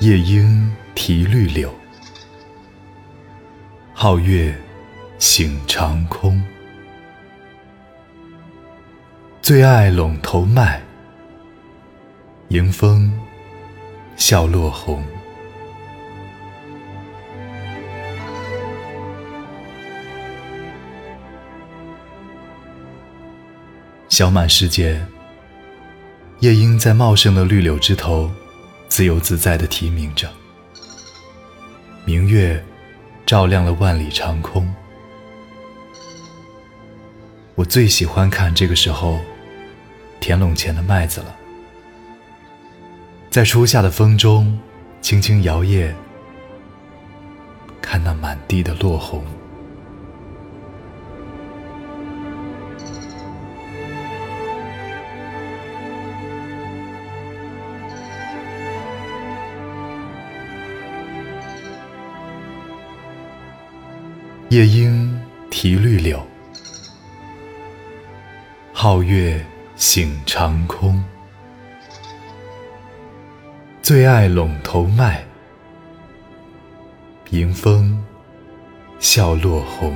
夜莺啼绿柳，皓月醒长空。最爱陇头麦，迎风笑落红。小满时节，夜莺在茂盛的绿柳枝头，自由自在地啼鸣着。明月照亮了万里长空。我最喜欢看这个时候田垄前的麦子了，在初夏的风中轻轻摇曳，看那满地的落红。夜莺啼绿柳，皓月醒长空。最爱陇头麦，迎风笑落红。